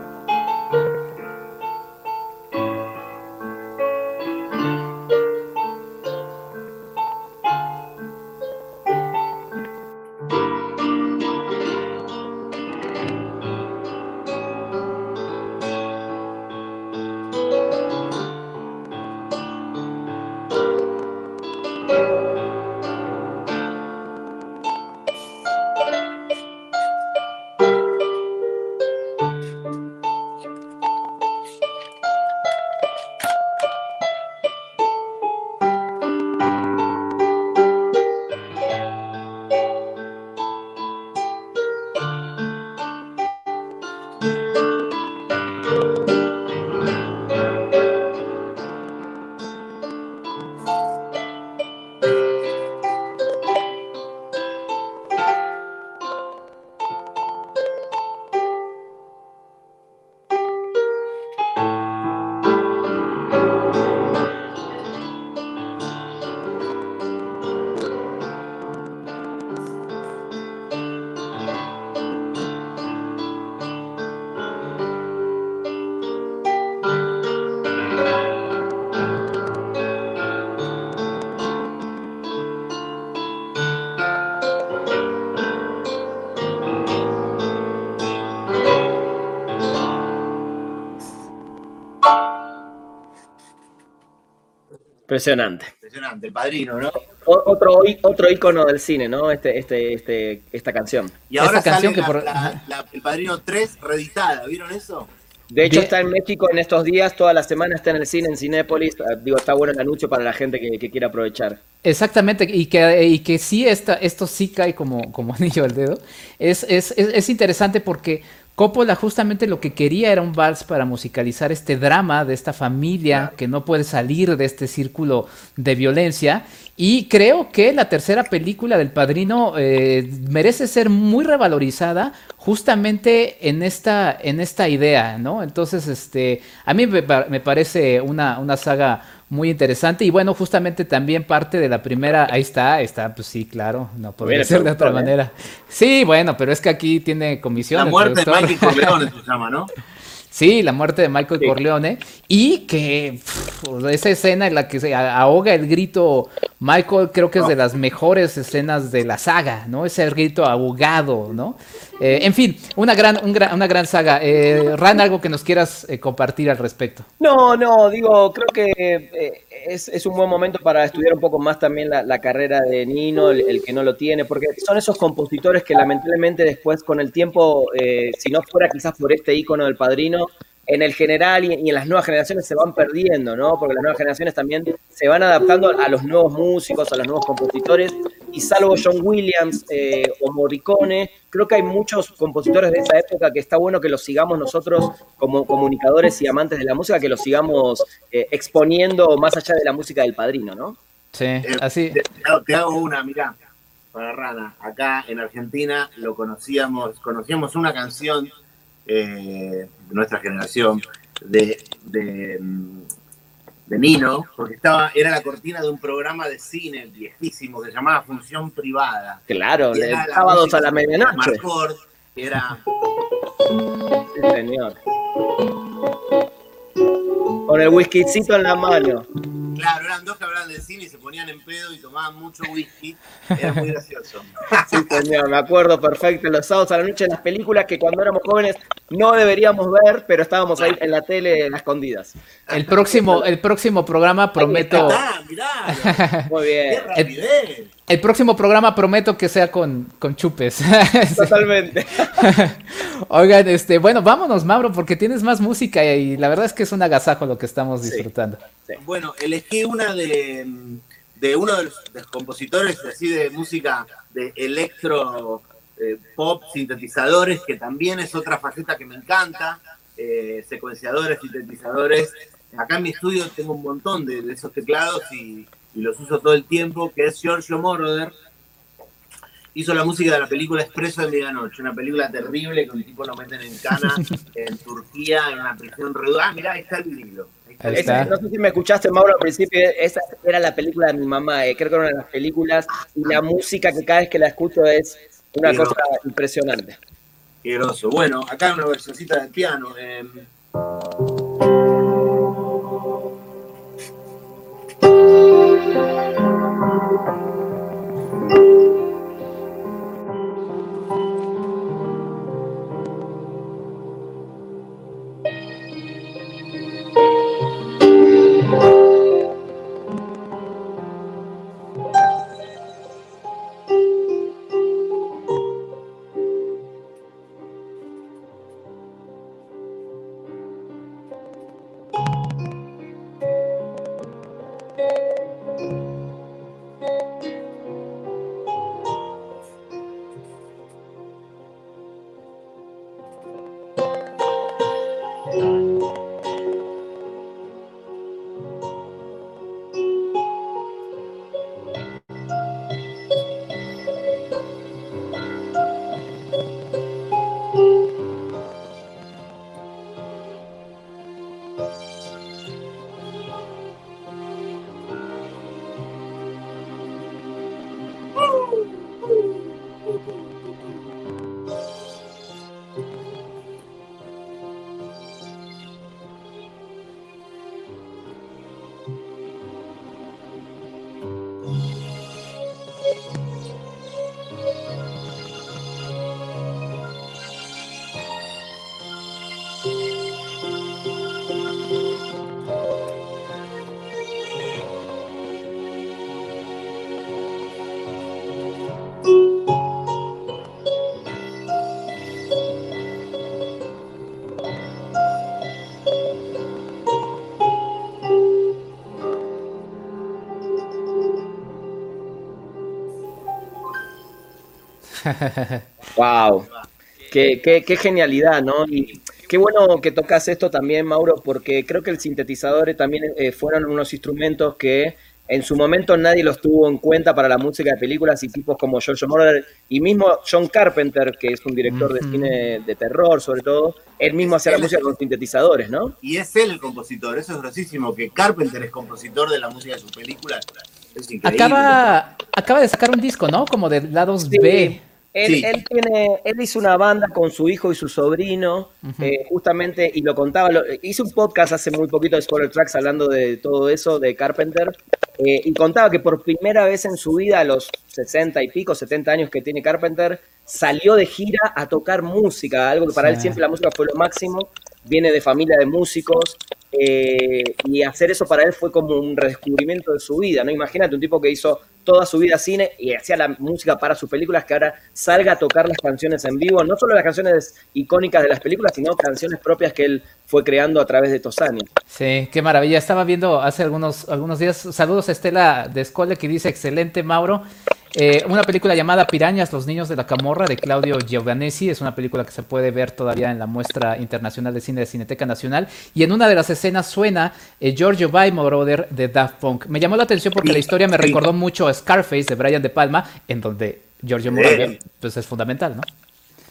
Impresionante. Impresionante, el padrino, ¿no? otro, otro ícono del cine, ¿no? Este, este, este, esta canción. Y ahora esta canción que por... el padrino 3 reeditada, ¿vieron eso? De hecho, está en México en estos días, toda la semana está en el cine, en Cinépolis. Ah, digo, está bueno el anuncio para la gente que, quiera aprovechar. Exactamente, y que, y que sí, esta, esto sí cae como, como anillo al dedo. Es, es, es interesante porque Coppola justamente lo que quería era un vals para musicalizar este drama de esta familia que no puede salir de este círculo de violencia. Y creo que la tercera película del Padrino eh, merece ser muy revalorizada justamente en esta, en esta idea, ¿no? Entonces, este, a mí me, me parece una, una saga muy interesante. Y bueno, justamente también parte de la primera, ahí está, está, pues sí, claro, no podría ser de otra manera. Sí, bueno, pero es que aquí tiene comisión. La muerte de Michael Corleone se llama, ¿no? Sí, la muerte de Michael Corleone. Y que esa escena en la que se ahoga el grito Michael, creo que es de las mejores escenas de la saga, ¿no? Ese grito ahogado, ¿no? Eh, en fin, una gran, una gran saga. Eh, Ran, algo que nos quieras eh, compartir al respecto. No, no, digo, creo que eh, es, un buen momento para estudiar un poco más también la, carrera de Nino, el, que no lo tiene, porque son esos compositores que lamentablemente después con el tiempo, si no fuera quizás por este icono del padrino, en el general y, en las nuevas generaciones se van perdiendo, ¿no? Porque las nuevas generaciones también se van adaptando a los nuevos músicos, a los nuevos compositores, y salvo John Williams eh, o Morricone, creo que hay muchos compositores de esa época que está bueno que los sigamos nosotros como comunicadores y amantes de la música, que los sigamos eh, exponiendo más allá de la música del padrino, ¿no? Sí, eh, así. Te, hago una, mirá, para Rana. Acá en Argentina lo conocíamos, conocíamos una canción de nuestra generación de, de, de, Nino, porque estaba, era la cortina de un programa de cine viejísimo que se llamaba Función Privada. Claro, de sábados a la medianoche. Era. Sí, señor. Con el whiskycito en la mano. Claro, eran dos que hablaban de cine y se ponían en pedo y tomaban mucho whisky. Era muy gracioso. Sí, señor, me acuerdo perfecto. Los sábados a la noche, las películas que cuando éramos jóvenes no deberíamos ver, pero estábamos ahí en la tele en escondidas. El próximo, el próximo programa prometo. mirá, Muy bien. El próximo programa prometo que sea con, con chupes. Totalmente. Oigan, este, bueno, vámonos, Mauro, porque tienes más música y la verdad es que es un agasajo lo que estamos disfrutando. Bueno, elegí una de, de uno de los, compositores así de música de electro eh, pop, sintetizadores, que también es otra faceta que me encanta, eh, secuenciadores, sintetizadores. Acá en mi estudio tengo un montón de, esos teclados y, los uso todo el tiempo, que es Giorgio Moroder. Hizo la música de la película Expreso de Medianoche, una película terrible que un tipo lo meten en cana en Turquía, en una prisión reducida. Ah, mirá, ahí está el vinilo. no sé si me escuchaste, Mauro, al principio, esa era la película de mi mamá, eh, creo que era una de las películas, y la música que cada vez que la escucho es una cosa impresionante. Qué groso. Bueno, acá una versioncita del piano. Eh... wow. Qué, qué, qué, genialidad, ¿no? Y qué bueno que tocas esto también, Mauro, porque creo que el sintetizador también eh, fueron unos instrumentos que en su momento nadie los tuvo en cuenta para la música de películas y tipos como George Moroder y mismo John Carpenter, que es un director de cine de terror sobre todo, él mismo hacía la música con sintetizadores, ¿no? Y es él el compositor, eso es grosísimo, que Carpenter es compositor de la música de sus películas. Es increíble. Acaba, acaba de sacar un disco, ¿no? Como de lados Sí. B. Él, Sí. él tiene, él hizo una banda con su hijo y su sobrino, eh, justamente, y lo contaba, lo- hice un podcast hace muy poquito de Spoiler Tracks hablando de todo eso, de Carpenter, eh, y contaba que por primera vez en su vida, a los 60 y pico, 70 años que tiene Carpenter, salió de gira a tocar música, algo que para Sí. él siempre la música fue lo máximo, viene de familia de músicos, eh, y hacer eso para él fue como un redescubrimiento de su vida, ¿no? Imagínate un tipo que hizo toda su vida cine y hacía la música para sus películas, que ahora salga a tocar las canciones en vivo, no solo las canciones icónicas de las películas, sino canciones propias que él fue creando a través de estos años. Sí, qué maravilla. Estaba viendo hace algunos, algunos días. Saludos a Estela de Escole que dice: Excelente, Mauro. Eh, una película llamada Pirañas, los niños de la camorra de Claudio Giovanesi. Es una película que se puede ver todavía en la muestra internacional de cine de Cineteca Nacional. Y en una de las escenas suena eh, Giorgio By Moroder de Daft Punk. Me llamó la atención porque la historia me recordó mucho a Scarface de Brian De Palma, en donde Giorgio. Moroder pues, es fundamental, ¿no?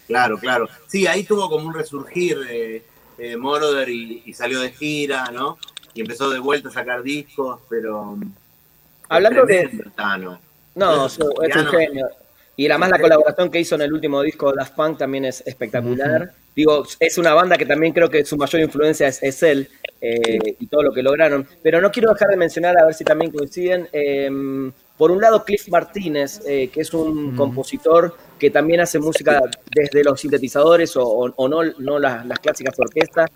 Claro, claro. Sí, ahí tuvo como un resurgir eh, eh, Moroder y, y salió de gira, ¿no? Y empezó de vuelta a sacar discos, pero... Hablando de- Tano. No, Es es un, genio. Y además la colaboración que hizo en el último disco de Daft Punk también es espectacular. Digo, es una banda que también creo que su mayor influencia es, es él eh, y todo lo que lograron. Pero no quiero dejar de mencionar, a ver si también coinciden, eh, por un lado Cliff Martínez, eh, que es un compositor que también hace música desde los sintetizadores o, o- o no, no las, las clásicas orquestas,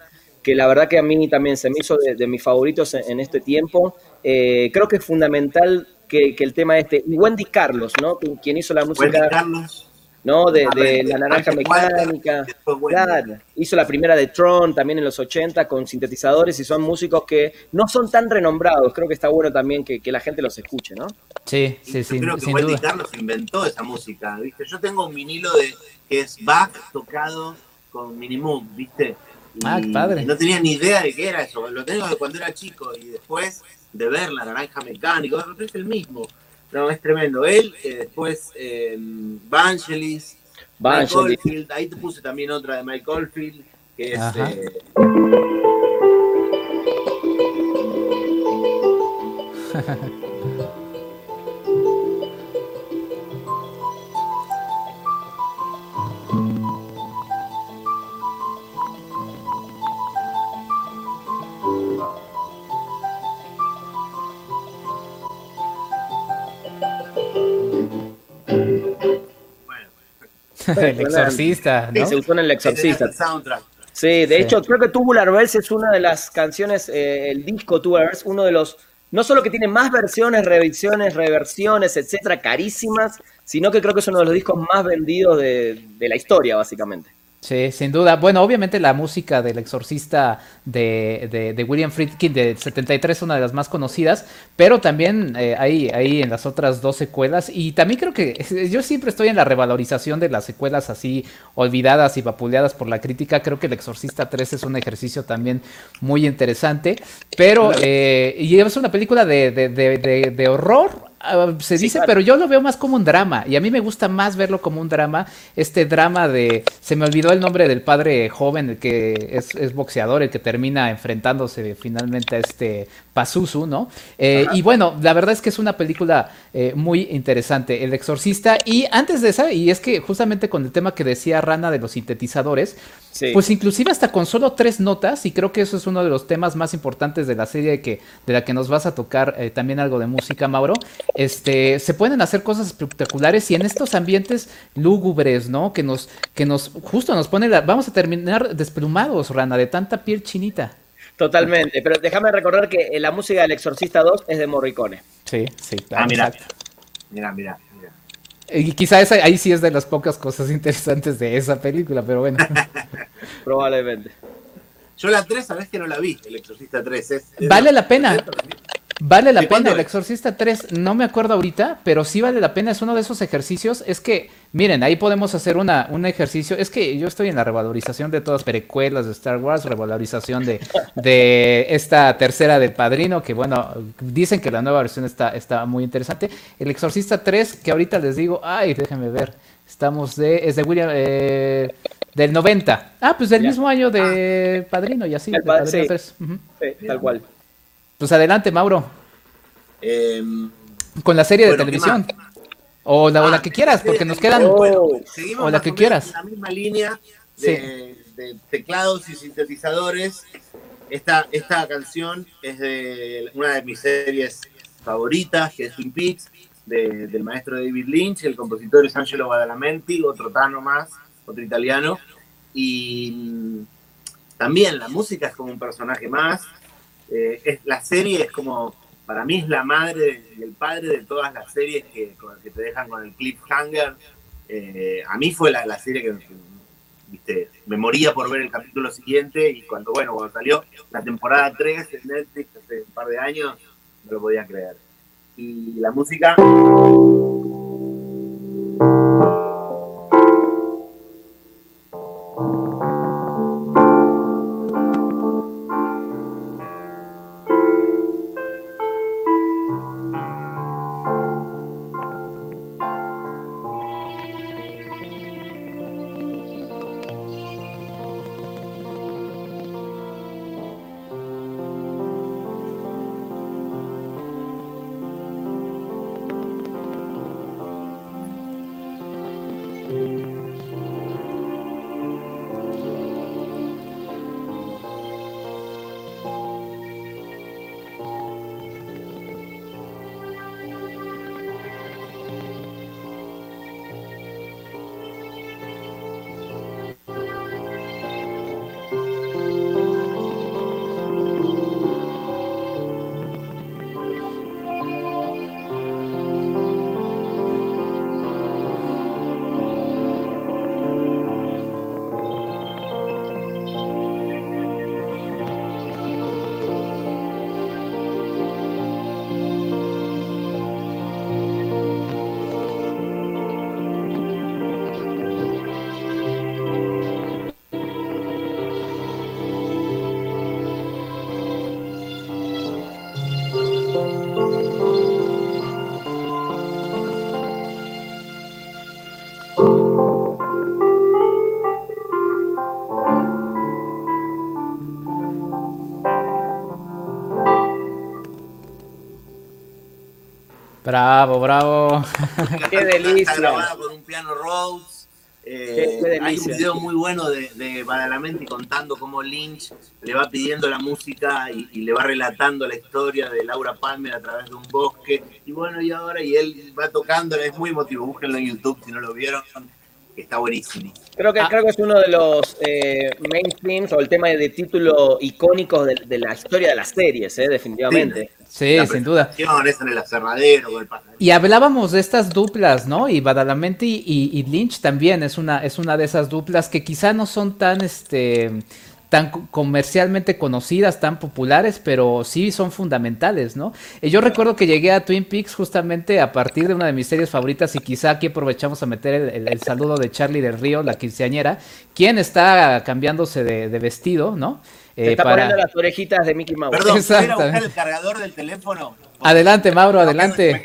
que la verdad que a mí también se me hizo de, de mis favoritos en, en este tiempo. Eh, creo que es fundamental que, que el tema este, y Wendy Carlos, ¿no? Quien- Quien hizo la Wendy música, Carlos. ¿no? De, de Aparte, La Naranja Mecánica. Claro, hizo la primera de Tron también en los 80 con sintetizadores y son músicos que no son tan renombrados. Creo que está bueno también que, que la gente los escuche, ¿no? Sí, Y sí, yo sin, creo que sin Wendy duda. Carlos inventó esa música, ¿viste? Yo tengo un vinilo de que es Bach tocado con Minimoog, ¿viste? Y Ah, qué padre. No tenía ni idea de qué era eso. Lo tengo de cuando era chico y después de ver La Naranja Mecánica, es el mismo. No, es tremendo. Él, eh, después eh, Vangelis, Vangelis. Ahí te puse también otra de Mike Oldfield, que es... Eh, El exorcista, Sí, ¿no? se usó en El Exorcista. soundtrack. Sí, de Sí. hecho, creo que Tubular Bells es una de las canciones, eh, el disco Tubular Bells, uno de los, no solo que tiene más versiones, revisiones, reversiones, etcétera, carísimas, sino que creo que es uno de los discos más vendidos de, de la historia, básicamente. Sí, sin duda. Bueno, obviamente la música del exorcista de, de, de William Friedkin de 73 es una de las más conocidas, pero también eh, hay, hay en las otras dos secuelas, y también creo que yo siempre estoy en la revalorización de las secuelas así olvidadas y vapuleadas por la crítica, creo que el exorcista 3 es un ejercicio también muy interesante, pero, eh, y es una película de, de, de, de, de horror, ah, se Sí, dice, claro. pero yo lo veo más como un drama y a mí me gusta más verlo como un drama, este drama de, se me olvidó el nombre del padre joven, el que es, es boxeador, el que termina enfrentándose finalmente a este Pazuzu, ¿no? Eh, y bueno, la verdad es que es una película eh, muy interesante, El Exorcista, y antes de esa, y es que justamente con el tema que decía Rana de los sintetizadores, Sí. pues inclusive hasta con solo tres notas, y creo que eso es uno de los temas más importantes de la serie que, de la que nos vas a tocar eh, también algo de música, Mauro, este, se pueden hacer cosas espectaculares y en estos ambientes lúgubres, ¿no? Que nos, que nos, justo nos pone, la- vamos a terminar desplumados, Rana, de tanta piel chinita. Totalmente, pero déjame recordar que eh, la música del Exorcista 2 es de Morricone. Sí, sí, Ah, mira. exacto. Mira, mira, mira. Y quizá esa, ahí sí es de las pocas cosas interesantes de esa película, pero bueno. Probablemente. Yo la 3, sabes que no la vi, El Exorcista 3. Es, es Vale la pena. Vale la pena, El Exorcista 3, no me acuerdo ahorita, pero sí vale la pena, es uno de esos ejercicios, es que, miren, ahí podemos hacer una, un ejercicio, es que yo estoy en la revalorización de todas las precuelas de Star Wars, revalorización de, de esta tercera del Padrino, que bueno, dicen que la nueva versión está, está muy interesante. El Exorcista 3, que ahorita les digo, ay, déjenme ver, estamos de, es de William, eh, del 90. Ah, pues del mismo año de ah. Padrino y así. El Padrino 3. tal cual. Pues adelante, Mauro. Em, Con la serie de televisión. O la, la, ah, que quieras, porque nos quedan. seguimos o la que quieras. En la misma línea de, teclados y sintetizadores. Esta, esta canción es de una de mis series favoritas, que es Twin Peaks, del maestro David Lynch. El compositor es Angelo Badalamenti, otro tano más, otro italiano. Y mm, también la música es como un personaje más. Eh, es, la serie es como, para mí es la madre y el padre de todas las series que, que te dejan con el cliffhanger. Eh, a mí fue la, serie que, viste, me moría por ver el capítulo siguiente y cuando, bueno, cuando salió la temporada 3 en Netflix hace un par de años, no lo podía creer. Y la música... Bravo, bravo. Qué delicia. Está grabada por un piano Rhodes. Eh, hay un video muy bueno de, de Badalamenti contando cómo Lynch le va pidiendo la música y, le va relatando la historia de Laura Palmer a través de un bosque. Y bueno, y ahora, y él va tocando, es muy emotivo. Búsquenlo en YouTube si no lo vieron, está buenísimo. Creo que, ah. creo que es uno de los eh, mainstreams o el tema de título icónicos de, la historia de las series, eh, definitivamente. Sí, sin duda. En el aserradero, y hablábamos de estas duplas, ¿no? Y Badalamenti y, Lynch también es una, es una de esas duplas que quizá no son tan este tan comercialmente conocidas, tan populares, pero sí son fundamentales, ¿no? Y yo recuerdo que llegué a Twin Peaks justamente a partir de una de mis series favoritas y quizá aquí aprovechamos a meter el, saludo de Charlie del Río, la quinceañera, quien está cambiándose de, de vestido, ¿no? Eh, está poniendo las orejitas de Mickey Mouse. Perdón, buscar el cargador del teléfono? Adelante, Mauro, adelante.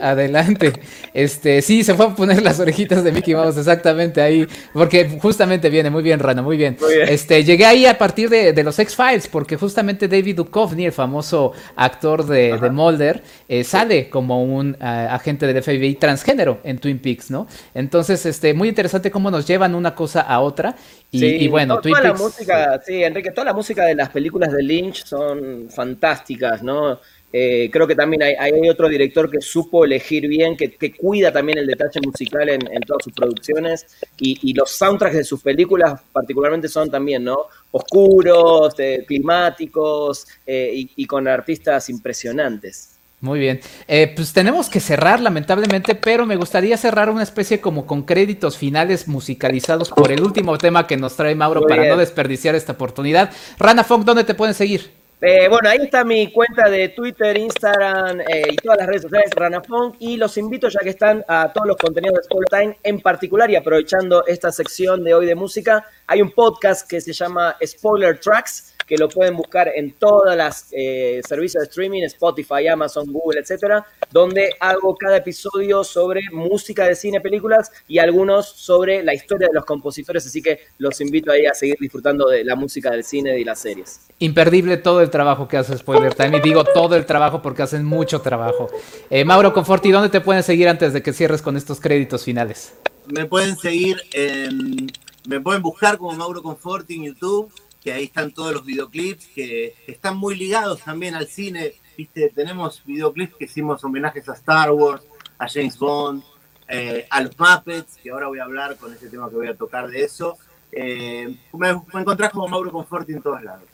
Adelante. Este, sí, se fue a poner las orejitas de Mickey Mouse exactamente ahí, porque justamente viene, muy bien, Rana, muy bien. Este, llegué ahí a partir de, los X-Files, porque justamente David Duchovny, el famoso actor de, Mulder, eh, sale como un eh, agente del FBI transgénero en Twin Peaks, ¿no? Entonces, este, muy interesante cómo nos llevan una cosa a otra. Y, bueno, Twin toda la música, sí, Enrique, toda la música de las películas de Lynch son fantásticas, ¿no? Eh, creo que también hay, otro director que supo elegir bien, que, cuida también el detalle musical en, todas sus producciones y, los soundtracks de sus películas particularmente son también, ¿no? Oscuros, eh, climáticos eh, y, con artistas impresionantes. Muy bien. pues tenemos que cerrar, lamentablemente, pero me gustaría cerrar una especie como con créditos finales musicalizados por el último tema que nos trae Mauro para no desperdiciar esta oportunidad. Rana Funk, ¿dónde te pueden seguir? Eh, bueno, ahí está mi cuenta de Twitter, Instagram eh, y todas las redes sociales, Ranafong. Y los invito, ya que están, a todos los contenidos de Spoiler Time en particular y aprovechando esta sección de hoy de música, hay un podcast que se llama Spoiler Tracks que lo pueden buscar en todas las eh, servicios de streaming, Spotify, Amazon, Google, etcétera, donde hago cada episodio sobre música de cine, películas y algunos sobre la historia de los compositores, así que los invito ahí a seguir disfrutando de la música del cine y las series. Imperdible todo el trabajo que hace Spoiler Time, y digo todo el trabajo porque hacen mucho trabajo. Eh, Mauro Conforti, ¿dónde te pueden seguir antes de que cierres con estos créditos finales? Me pueden seguir en... Me pueden buscar como Mauro Conforti en YouTube que ahí están todos los videoclips que están muy ligados también al cine. Viste, tenemos videoclips que hicimos homenajes a Star Wars, a James Bond, eh, a los Muppets, que ahora voy a hablar con ese tema que voy a tocar de eso. Eh, me, me, encontrás como Mauro Conforti en todos lados.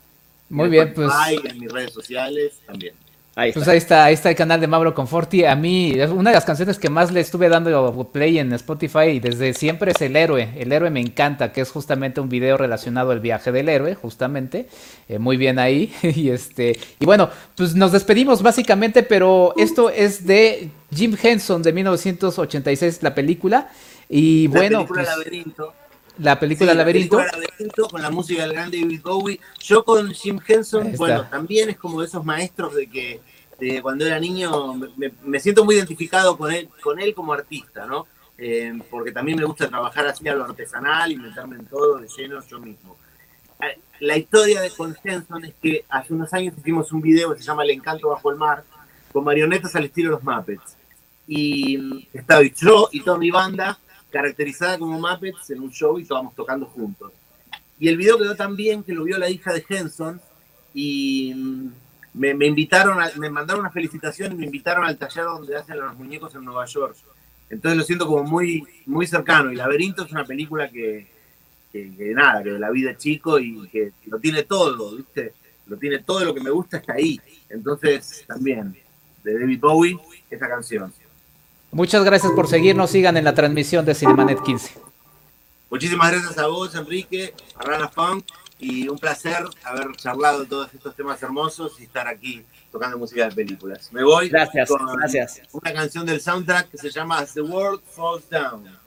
Muy bien, pues. En mis redes sociales también. Ahí pues ahí está, ahí está el canal de Mauro Conforti. A mí, una de las canciones que más le estuve dando play en Spotify y desde siempre es El Héroe. El Héroe me encanta, que es justamente un video relacionado al viaje del héroe, justamente. Eh, muy bien ahí. y este, y bueno, pues nos despedimos básicamente, pero esto es de Jim Henson de 1986, la película. Y la bueno. Película pues, Laberinto. La película sí, Laberinto. La película Laberinto con la música del gran David Bowie. Yo con Jim Henson, bueno, también es como de esos maestros de que de cuando era niño me, me, siento muy identificado con él, con él como artista, ¿no? Eh, porque también me gusta trabajar así a lo artesanal y meterme en todo de lleno yo mismo. La historia de con Henson es que hace unos años hicimos un video que se llama El encanto bajo el mar, con marionetas al estilo de los Muppets. Y estaba yo y toda mi banda caracterizada como Muppets en un show y estábamos tocando juntos. Y el video quedó tan bien que lo vio la hija de Henson y me, me, invitaron, a, me mandaron una felicitación y me invitaron al taller donde hacen los muñecos en Nueva York. Entonces lo siento como muy, muy cercano. Y Laberinto es una película que, que, que nada, que la vida es chico y que lo tiene todo, ¿viste? Lo tiene todo lo que me gusta está ahí. Entonces, también, de David Bowie, esa canción. Muchas gracias por seguirnos. Sigan en la transmisión de Cinemanet 15. Muchísimas gracias a vos, Enrique, a Rana Funk, y un placer haber charlado todos estos temas hermosos y estar aquí tocando música de películas. Me voy gracias, con gracias. una canción del soundtrack que se llama As the World Falls Down.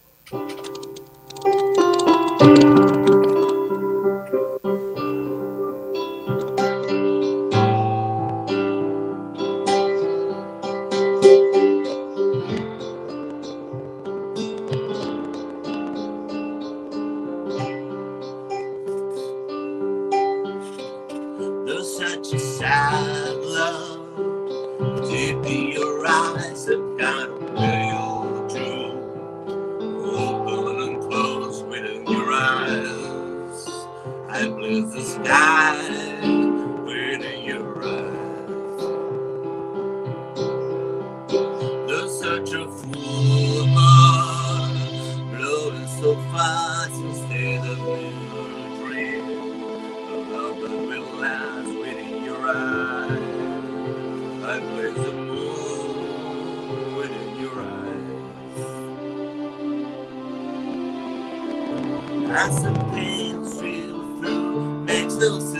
I sometimes feel through, makes no sense.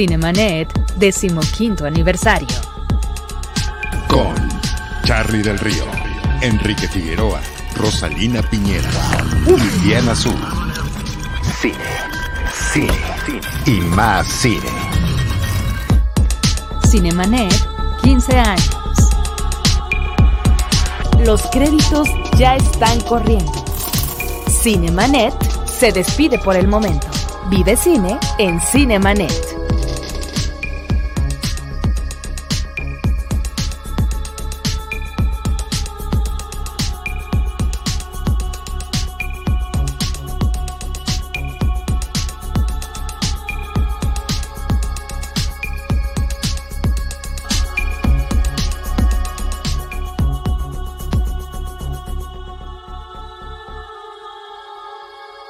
Cinemanet, decimoquinto aniversario. Con Charlie del Río, Enrique Figueroa, Rosalina Piñera, Liliana Azul. Cine, cine, cine y más cine. Cinemanet, 15 años. Los créditos ya están corriendo. Cinemanet se despide por el momento. Vive cine en Cinemanet.